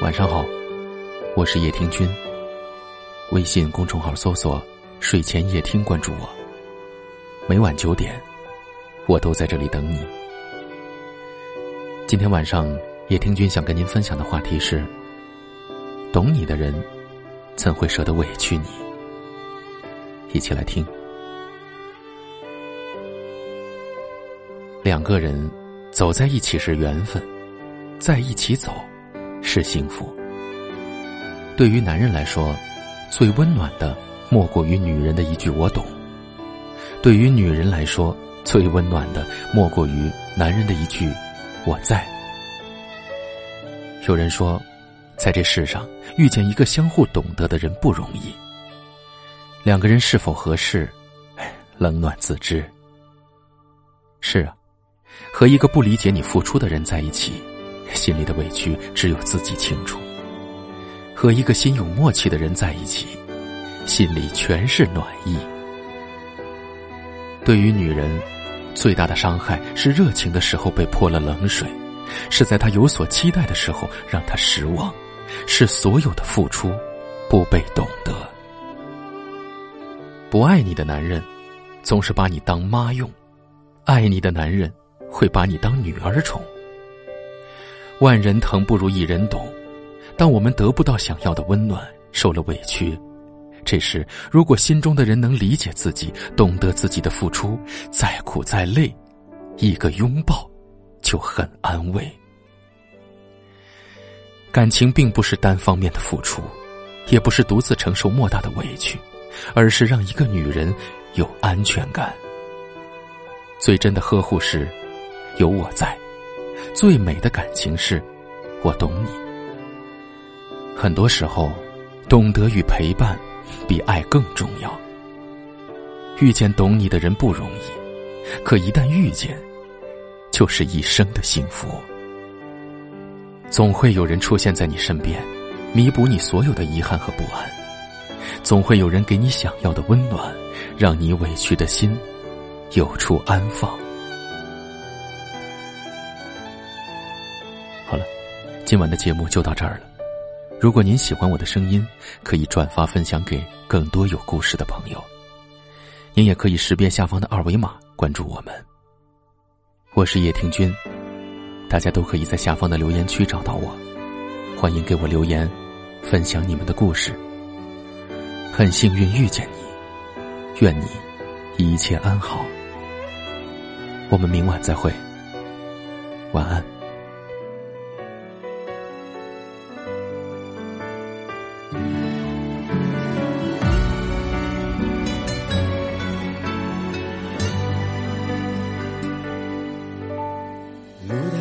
晚上好，我是叶听君。微信公众号搜索“睡前夜听”，关注我。每晚九点，我都在这里等你。今天晚上，叶听君想跟您分享的话题是：懂你的人，怎会舍得委屈你？一起来听。两个人走在一起是缘分，在一起走是幸福。对于男人来说，最温暖的莫过于女人的一句“我懂”；对于女人来说，最温暖的莫过于男人的一句“我在”。有人说，在这世上遇见一个相互懂得的人不容易。两个人是否合适，冷暖自知。是啊。和一个不理解你付出的人在一起，心里的委屈只有自己清楚；和一个心有默契的人在一起，心里全是暖意。对于女人，最大的伤害是热情的时候被泼了冷水，是在她有所期待的时候让她失望，是所有的付出不被懂得。不爱你的男人，总是把你当妈用；爱你的男人。会把你当女儿宠。万人疼不如一人懂。当我们得不到想要的温暖，受了委屈，这时如果心中的人能理解自己，懂得自己的付出，再苦再累，一个拥抱就很安慰。感情并不是单方面的付出，也不是独自承受莫大的委屈，而是让一个女人有安全感。最真的呵护是。有我在，最美的感情是，我懂你。很多时候，懂得与陪伴，比爱更重要。遇见懂你的人不容易，可一旦遇见，就是一生的幸福。总会有人出现在你身边，弥补你所有的遗憾和不安；总会有人给你想要的温暖，让你委屈的心有处安放。今晚的节目就到这儿了。如果您喜欢我的声音，可以转发分享给更多有故事的朋友。您也可以识别下方的二维码关注我们。我是叶听君，大家都可以在下方的留言区找到我。欢迎给我留言，分享你们的故事。很幸运遇见你，愿你一切安好。我们明晚再会，晚安。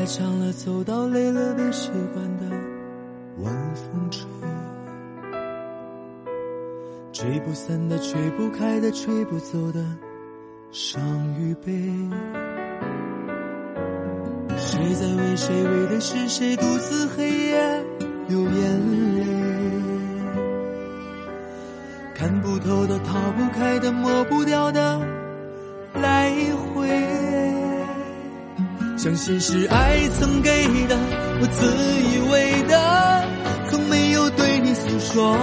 长了，走到累了，被习惯的晚风吹，吹不散的，吹不开的，吹不走的伤与悲。谁在为谁为的是谁？独自黑夜流眼泪，看不透的，逃不开的，抹不掉的相信是爱曾给的，我自以为的，从没有对你诉说。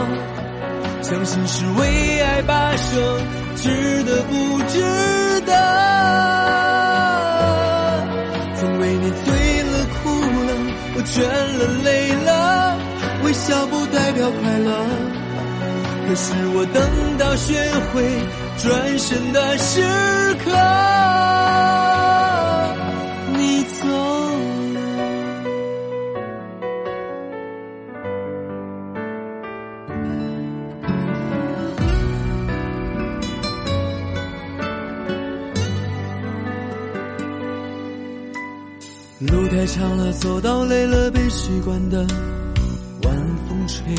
相信是为爱跋涉，值得不值得？曾为你醉了哭了，我倦了累了，微笑不代表快乐。可是我等到学会转身的时刻。路太长了，走到累了，被习惯的晚风吹，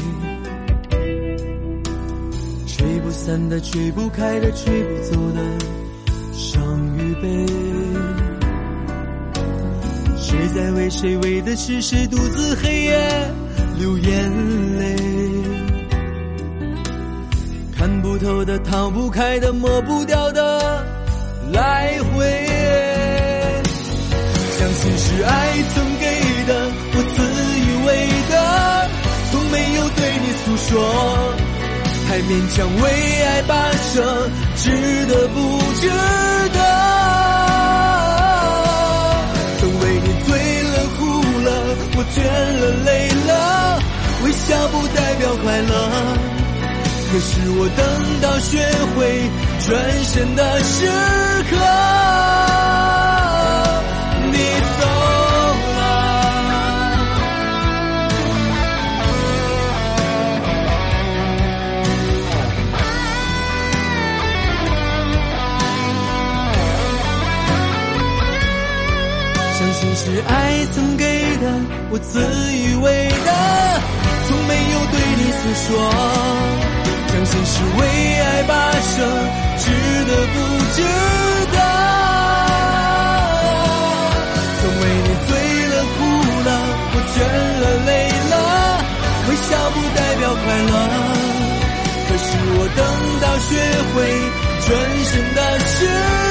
吹不散的，吹不开的，吹不走的伤与悲。谁在为谁为的是谁，独自黑夜流眼泪，看不透的，逃不开的，抹不掉的来回。只是爱曾给的，我自以为的，从没有对你诉说。还勉强为爱跋涉，值得不值得？曾为你醉了、哭了，我倦了、累了，微笑不代表快乐。可是我等到学会转身的时刻。相信是爱曾给的，我自以为的，从没有对你诉说。相信是为爱跋涉，值得不值得？曾为你醉了哭了，我倦了累了，微笑不代表快乐。可是我等到学会转身的时。